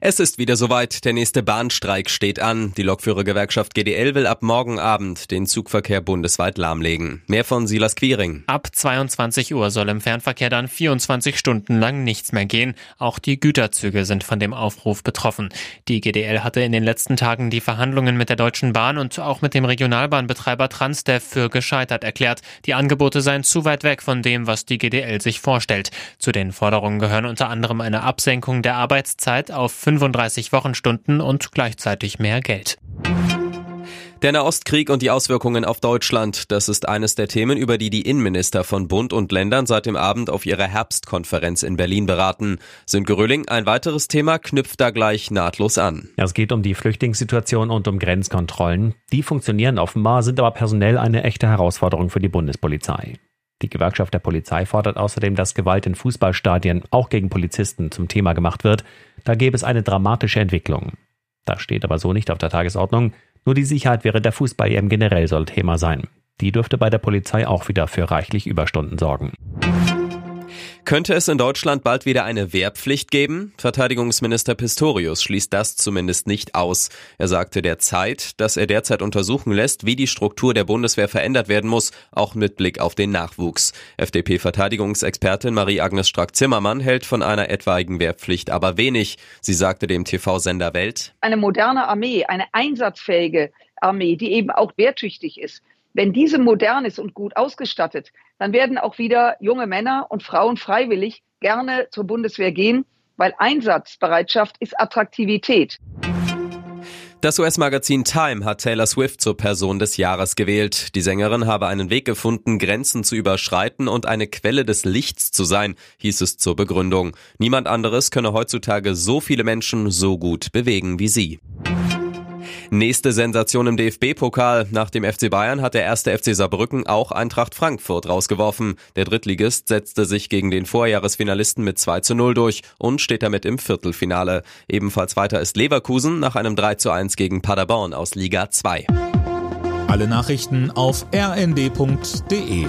Es ist wieder soweit. Der nächste Bahnstreik steht an. Die Lokführergewerkschaft GDL will ab morgen Abend den Zugverkehr bundesweit lahmlegen. Mehr von Silas Quiring. Ab 22 Uhr soll im Fernverkehr dann 24 Stunden lang nichts mehr gehen. Auch die Güterzüge sind von dem Aufruf betroffen. Die GDL hatte in den letzten Tagen die Verhandlungen mit der Deutschen Bahn und auch mit dem Regionalbahnbetreiber Transdev für gescheitert erklärt. Die Angebote seien zu weit weg von dem, was die GDL sich vorstellt. Zu den Forderungen gehören unter anderem eine Absenkung der Arbeitszeit auf 35 Wochenstunden und gleichzeitig mehr Geld. Der Nahostkrieg und die Auswirkungen auf Deutschland, das ist eines der Themen, über die die Innenminister von Bund und Ländern seit dem Abend auf ihrer Herbstkonferenz in Berlin beraten. Sönke Röhling, ein weiteres Thema knüpft da gleich nahtlos an. Es geht um die Flüchtlingssituation und um Grenzkontrollen. Die funktionieren offenbar, sind aber personell eine echte Herausforderung für die Bundespolizei. Die Gewerkschaft der Polizei fordert außerdem, dass Gewalt in Fußballstadien auch gegen Polizisten zum Thema gemacht wird. Da gäbe es eine dramatische Entwicklung. Das steht aber so nicht auf der Tagesordnung. Nur die Sicherheit während der Fußball-EM generell soll Thema sein. Die dürfte bei der Polizei auch wieder für reichlich Überstunden sorgen. Könnte es in Deutschland bald wieder eine Wehrpflicht geben? Verteidigungsminister Pistorius schließt das zumindest nicht aus. Er sagte der Zeit, dass er derzeit untersuchen lässt, wie die Struktur der Bundeswehr verändert werden muss, auch mit Blick auf den Nachwuchs. FDP-Verteidigungsexpertin Marie-Agnes Strack-Zimmermann hält von einer etwaigen Wehrpflicht aber wenig. Sie sagte dem TV-Sender Welt, Eine moderne Armee, eine einsatzfähige Armee, die eben auch wehrtüchtig ist, wenn diese modern ist und gut ausgestattet, dann werden auch wieder junge Männer und Frauen freiwillig gerne zur Bundeswehr gehen, weil Einsatzbereitschaft ist Attraktivität. Das US-Magazin Time hat Taylor Swift zur Person des Jahres gewählt. Die Sängerin habe einen Weg gefunden, Grenzen zu überschreiten und eine Quelle des Lichts zu sein, hieß es zur Begründung. Niemand anderes könne heutzutage so viele Menschen so gut bewegen wie sie. Nächste Sensation im DFB-Pokal. Nach dem FC Bayern hat der erste FC Saarbrücken auch Eintracht Frankfurt rausgeworfen. Der Drittligist setzte sich gegen den Vorjahresfinalisten mit 2 zu 0 durch und steht damit im Viertelfinale. Ebenfalls weiter ist Leverkusen nach einem 3 zu 1 gegen Paderborn aus Liga 2. Alle Nachrichten auf rnd.de